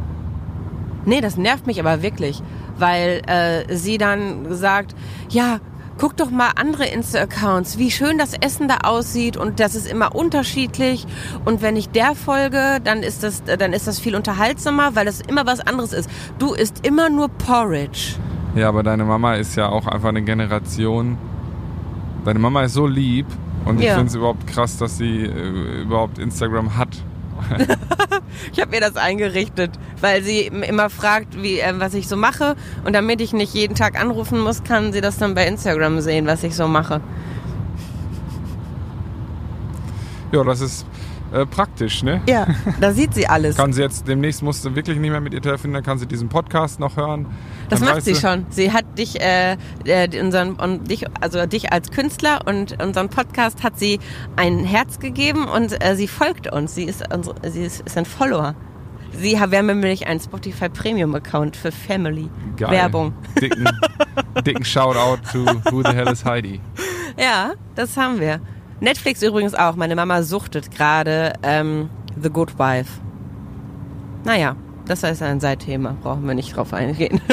Nee, das nervt mich aber wirklich, weil äh, sie dann sagt, ja, guck doch mal andere Insta-Accounts, wie schön das Essen da aussieht und das ist immer unterschiedlich. Und wenn ich der folge, dann ist das, dann ist das viel unterhaltsamer, weil das immer was anderes ist. Du isst immer nur Porridge. Ja, aber deine Mama ist ja auch einfach eine Generation. Deine Mama ist so lieb und ich Ja. finde es überhaupt krass, dass sie äh, überhaupt Instagram hat. *laughs* Ich habe mir das eingerichtet, weil sie immer fragt, wie, äh, was ich so mache. Und damit ich nicht jeden Tag anrufen muss, kann sie das dann bei Instagram sehen, was ich so mache. Ja, das ist äh, praktisch, ne? Ja, da sieht sie alles. Kann sie jetzt demnächst musst du wirklich nicht mehr mit ihr telefonieren, dann kann sie diesen Podcast noch hören. Das macht sie schon. Sie hat dich, äh, äh, unseren, und dich, also dich als Künstler und unseren Podcast hat sie ein Herz gegeben und äh, sie folgt uns. Sie ist, unsere, sie ist, ist ein Follower. Sie haben nämlich einen Spotify Premium Account für Family. Geil. Werbung. Dicken, dicken *laughs* Shoutout to Who the Hell is Heidi. Ja, das haben wir. Netflix übrigens auch. Meine Mama suchtet gerade ähm, The Good Wife. Naja, das ist ein Seitthema. Brauchen wir nicht drauf eingehen. *laughs*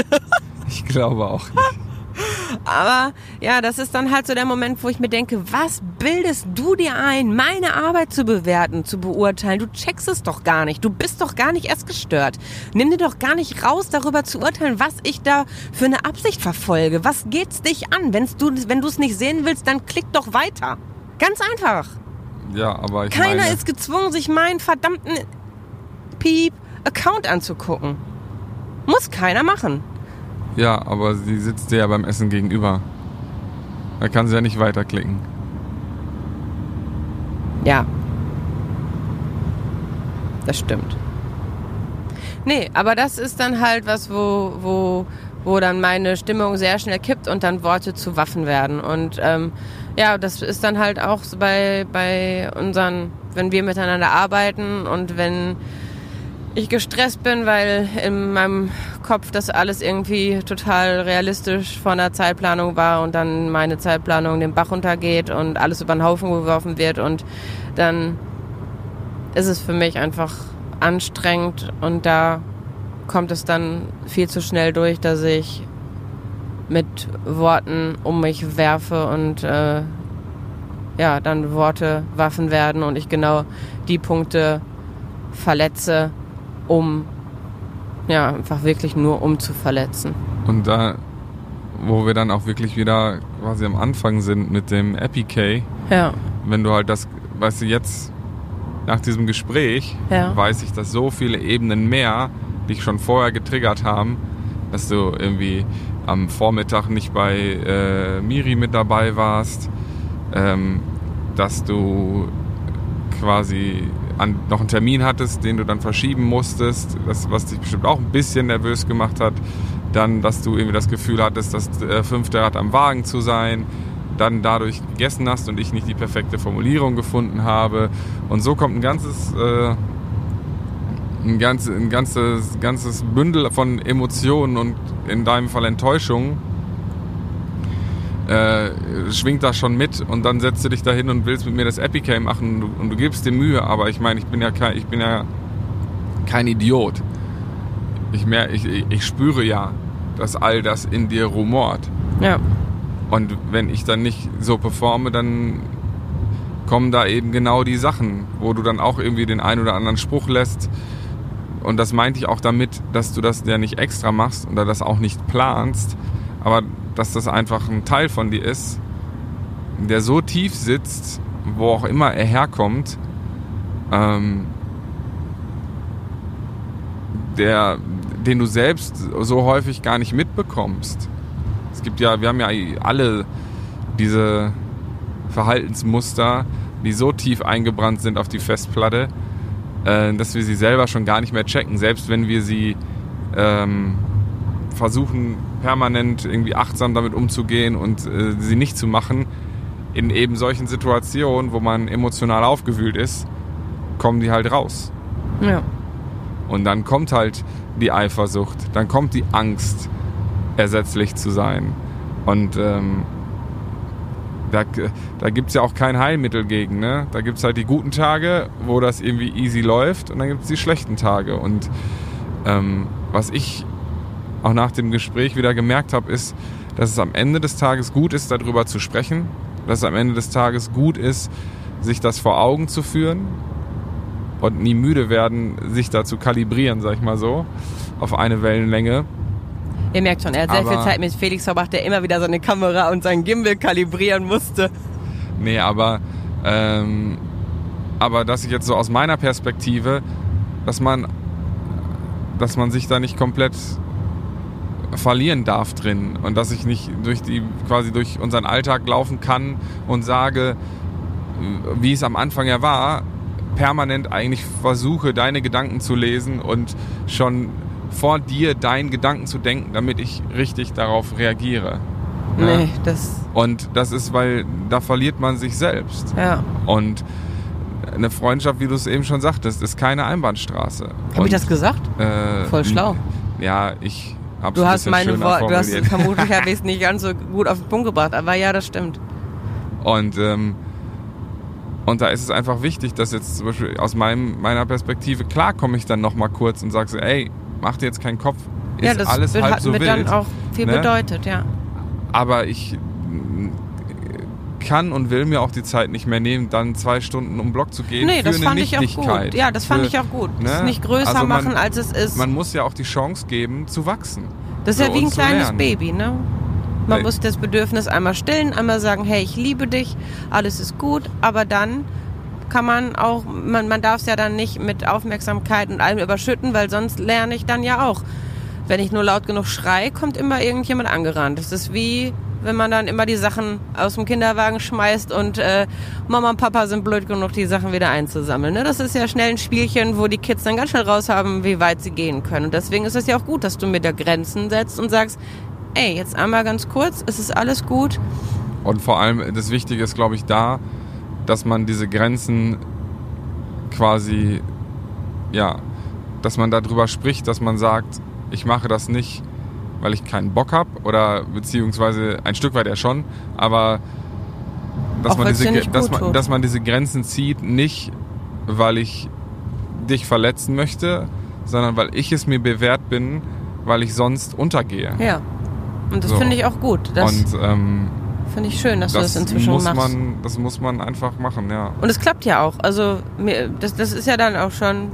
Ich glaube auch nicht. Aber ja, das ist dann halt so der Moment, wo ich mir denke, was bildest du dir ein, meine Arbeit zu bewerten, zu beurteilen? Du checkst es doch gar nicht. Du bist doch gar nicht erst gestört. Nimm dir doch gar nicht raus, darüber zu urteilen, was ich da für eine Absicht verfolge. Was geht's dich an? Wenn's du, wenn du es nicht sehen willst, dann klick doch weiter. Ganz einfach. Ja, aber ich Keiner meine, ist gezwungen, sich meinen verdammten Piep-Account anzugucken. Muss keiner machen. ja, aber sie sitzt dir ja beim Essen gegenüber. Da kann sie ja nicht weiterklicken. Ja. Das stimmt. Nee, aber das ist dann halt was, wo, wo, wo dann meine Stimmung sehr schnell kippt und dann Worte zu Waffen werden. Und ähm, ja, das ist dann halt auch bei, bei unseren, wenn wir miteinander arbeiten und wenn ich gestresst bin, weil in meinem Kopf das alles irgendwie total realistisch von der Zeitplanung war und dann meine Zeitplanung den Bach runtergeht und alles über den Haufen geworfen wird und dann ist es für mich einfach anstrengend und da kommt es dann viel zu schnell durch, dass ich mit Worten um mich werfe und äh, ja, dann Worte Waffen werden und ich genau die Punkte verletze, um ja, einfach wirklich nur um zu verletzen. Und da, wo wir dann auch wirklich wieder quasi am Anfang sind mit dem EpiK, Ja, wenn du halt das, weißt du, jetzt nach diesem Gespräch Ja. weiß ich, dass so viele Ebenen mehr dich schon vorher getriggert haben, dass du irgendwie am Vormittag nicht bei äh, Miri mit dabei warst, ähm, dass du quasi an, noch einen Termin hattest, den du dann verschieben musstest, das, was dich bestimmt auch ein bisschen nervös gemacht hat. Dann, dass du irgendwie das Gefühl hattest, das äh, fünfte Rad am Wagen zu sein. Dann dadurch gegessen hast und ich nicht die perfekte Formulierung gefunden habe. Und so kommt ein ganzes, äh, ein, ganz, ein ganzes, ganzes Bündel von Emotionen und in deinem Fall Enttäuschungen äh, schwingt das schon mit und dann setzt du dich dahin und willst mit mir das Epicam machen und du, und du gibst dir Mühe, aber ich meine, ich bin ja kein, ich bin ja kein Idiot. Ich, mehr, ich, ich spüre ja, dass all das in dir rumort. Ja. Und wenn ich dann nicht so performe, dann kommen da eben genau die Sachen, wo du dann auch irgendwie den einen oder anderen Spruch lässt. Und das meinte ich auch damit, dass du das ja nicht extra machst oder das auch nicht planst, aber dass das einfach ein Teil von dir ist, der so tief sitzt, wo auch immer er herkommt, ähm, der, den du selbst so häufig gar nicht mitbekommst. Es gibt ja, wir haben ja alle diese Verhaltensmuster, die so tief eingebrannt sind auf die Festplatte, äh, dass wir sie selber schon gar nicht mehr checken, selbst wenn wir sie ähm, versuchen permanent irgendwie achtsam damit umzugehen und äh, sie nicht zu machen. In eben solchen Situationen, wo man emotional aufgewühlt ist, kommen die halt raus. Ja. Und dann kommt halt die Eifersucht, dann kommt die Angst, ersetzlich zu sein. Und ähm, da, da gibt es ja auch kein Heilmittel gegen. Ne? Da gibt es halt die guten Tage, wo das irgendwie easy läuft, und dann gibt es die schlechten Tage. Und ähm, was ich auch nach dem Gespräch wieder gemerkt habe, ist, dass es am Ende des Tages gut ist, darüber zu sprechen, dass es am Ende des Tages gut ist, sich das vor Augen zu führen und nie müde werden, sich da zu kalibrieren, sag ich mal so, auf eine Wellenlänge. Ihr merkt schon, er hat sehr Aber- viel Zeit mit Felix verbracht, der immer wieder seine Kamera und sein Gimbal kalibrieren musste. Nee, aber, ähm, aber dass ich jetzt so aus meiner Perspektive, dass man, dass man sich da nicht komplett verlieren darf drin und dass ich nicht durch die, quasi durch unseren Alltag laufen kann und sage, wie es am Anfang ja war, permanent eigentlich versuche, deine Gedanken zu lesen und schon vor dir deinen Gedanken zu denken, damit ich richtig darauf reagiere. Ja. Nee, das, Und das ist, weil da verliert man sich selbst. ja. Und eine Freundschaft, wie du es eben schon sagtest, ist keine Einbahnstraße. Hab ich das gesagt? Äh, Voll schlau. Ja, ich habe Du hast meine Worte, du hast vermutlich habe *laughs* ich es nicht ganz so gut auf den Punkt gebracht, aber ja, das stimmt. Und, ähm, und da ist es einfach wichtig, dass jetzt zum Beispiel aus meinem, meiner Perspektive, klar komme ich dann nochmal kurz und sage so, ey, mach dir jetzt keinen Kopf, ist ja, das alles halb hat so mir wild. dann auch viel ne? bedeutet, ja. Aber ich kann und will mir auch die Zeit nicht mehr nehmen, dann zwei Stunden um Block zu gehen Nee, für das eine fand ich auch gut. Ja, das fand Für- ich auch gut. ne? Das nicht größer Also man- machen, als es ist. Man muss ja auch die Chance geben, zu wachsen. das ist ja wie ein kleines. Baby, ne? Man Nee. muss das Bedürfnis einmal stillen, einmal sagen, hey, ich liebe dich, alles ist gut, aber dann kann man auch, man, man darf es ja dann nicht mit Aufmerksamkeit und allem überschütten, weil sonst lerne ich dann ja auch. Wenn ich nur laut genug schrei, kommt immer irgendjemand angerannt. Das ist wie, wenn man dann immer die Sachen aus dem Kinderwagen schmeißt und äh, Mama und Papa sind blöd genug, die Sachen wieder einzusammeln. Ne? Das ist ja schnell ein Spielchen, wo die Kids dann ganz schnell raus haben, wie weit sie gehen können. Und deswegen ist es ja auch gut, dass du mir da Grenzen setzt und sagst, ey, jetzt einmal ganz kurz, es ist alles gut. Und vor allem, das Wichtige ist, glaube ich, da, dass man diese Grenzen quasi, ja, dass man darüber spricht, dass man sagt, ich mache das nicht, weil ich keinen Bock habe oder beziehungsweise ein Stück weit ja schon, aber dass, Auch man diese, dass, man, dass man diese Grenzen zieht, nicht weil ich dich verletzen möchte, sondern weil ich es mir bewährt bin, weil ich sonst untergehe. Ja. Und das So. finde ich auch gut. Und ähm, finde ich schön, dass du das, das inzwischen muss machst. man, das muss man einfach machen, ja. Und es klappt ja auch. Also mir, das, das ist ja dann auch schon.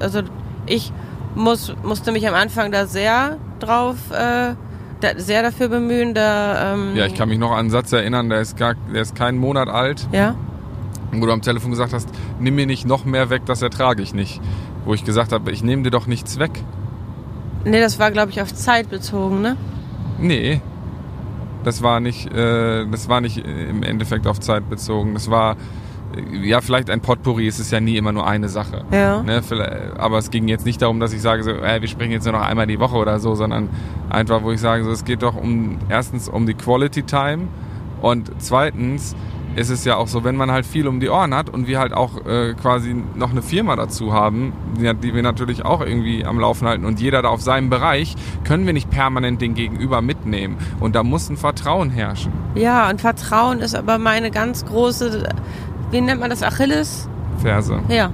Also ich muss, musste mich am Anfang da sehr drauf, äh, da, sehr dafür bemühen, da. Ähm, Ja, ich kann mich noch an einen Satz erinnern, der ist, gar, der ist keinen Monat alt, Ja. wo du am Telefon gesagt hast, nimm mir nicht noch mehr weg, das ertrage ich nicht. Wo ich gesagt habe, ich nehme dir doch nichts weg. Nee, das war glaube ich auf Zeit bezogen, ne? Nee, das war nicht, äh, das war nicht im Endeffekt auf Zeit bezogen. Das war ja, vielleicht ein Potpourri, es ist ja nie immer nur eine Sache. Ja. Ne, aber es ging jetzt nicht darum, dass ich sage, so, äh, wir sprechen jetzt nur noch einmal die Woche oder so, sondern einfach, wo ich sage, so, es geht doch um erstens um die Quality Time und zweitens ist es ja auch so, wenn man halt viel um die Ohren hat und wir halt auch äh, quasi noch eine Firma dazu haben, die, die wir natürlich auch irgendwie am Laufen halten und jeder da auf seinem Bereich, können wir nicht permanent den Gegenüber mitnehmen. Und da muss ein Vertrauen herrschen. Ja, und Vertrauen ist aber meine ganz große, wie nennt man das, Achilles? Verse. Ja.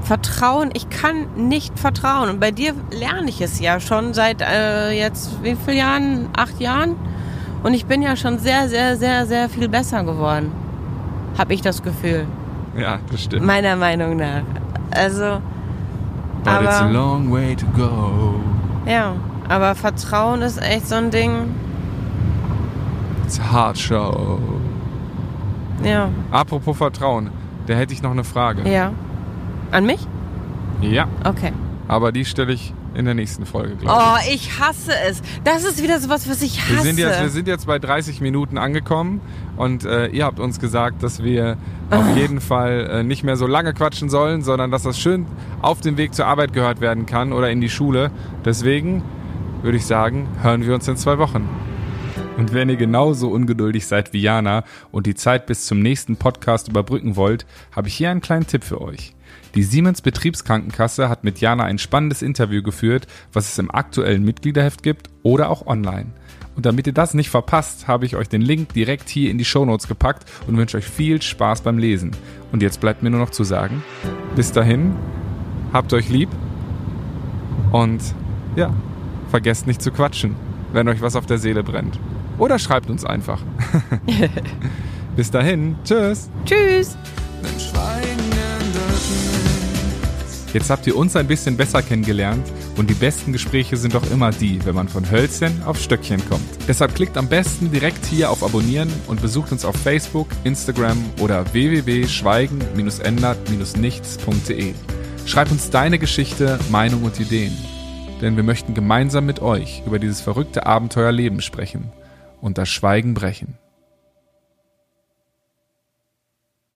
Vertrauen, ich kann nicht vertrauen. Und bei dir lerne ich es ja schon seit äh, jetzt wie vielen Jahren? Acht Jahren? Und ich bin ja schon sehr, sehr, sehr, sehr viel besser geworden. Habe ich das Gefühl. Ja, das stimmt. Meiner Meinung nach. Also, But it's a aber, long way to go. ja, aber Vertrauen ist echt so ein Ding. It's a hard show. Ja, Apropos Vertrauen, da hätte ich noch eine Frage. ja. An mich? Ja, Okay. aber die stelle ich in der nächsten Folge, glaube Oh, ich hasse es. Das ist wieder sowas, was ich ich. hasse. Wir sind, jetzt, wir sind jetzt bei 30 Minuten angekommen und äh, ihr habt uns gesagt, dass wir Ah. auf jeden Fall äh, nicht mehr so lange quatschen sollen, sondern dass das schön auf dem Weg zur Arbeit gehört werden kann oder in die Schule. Deswegen würde ich sagen, hören wir uns in zwei Wochen. Und wenn ihr genauso ungeduldig seid wie Jana und die Zeit bis zum nächsten Podcast überbrücken wollt, habe ich hier einen kleinen Tipp für euch. Die Siemens Betriebskrankenkasse hat mit Jana ein spannendes Interview geführt, was es im aktuellen Mitgliederheft gibt oder auch online. Und damit ihr das nicht verpasst, habe ich euch den Link direkt hier in die Shownotes gepackt und wünsche euch viel Spaß beim Lesen. Und jetzt bleibt mir nur noch zu sagen, bis dahin, habt euch lieb und ja, vergesst nicht zu quatschen, wenn euch was auf der Seele brennt. Oder schreibt uns einfach. *laughs* *laughs* bis dahin, tschüss. Tschüss. Jetzt habt ihr uns ein bisschen besser kennengelernt und die besten Gespräche sind doch immer die, wenn man von Hölzchen auf Stöckchen kommt. Deshalb klickt am besten direkt hier auf Abonnieren und besucht uns auf Facebook, Instagram oder www.schweigen-ändert-nichts.de. Schreib uns deine Geschichte, Meinung und Ideen. Denn wir möchten gemeinsam mit euch über dieses verrückte Abenteuerleben sprechen und das Schweigen brechen.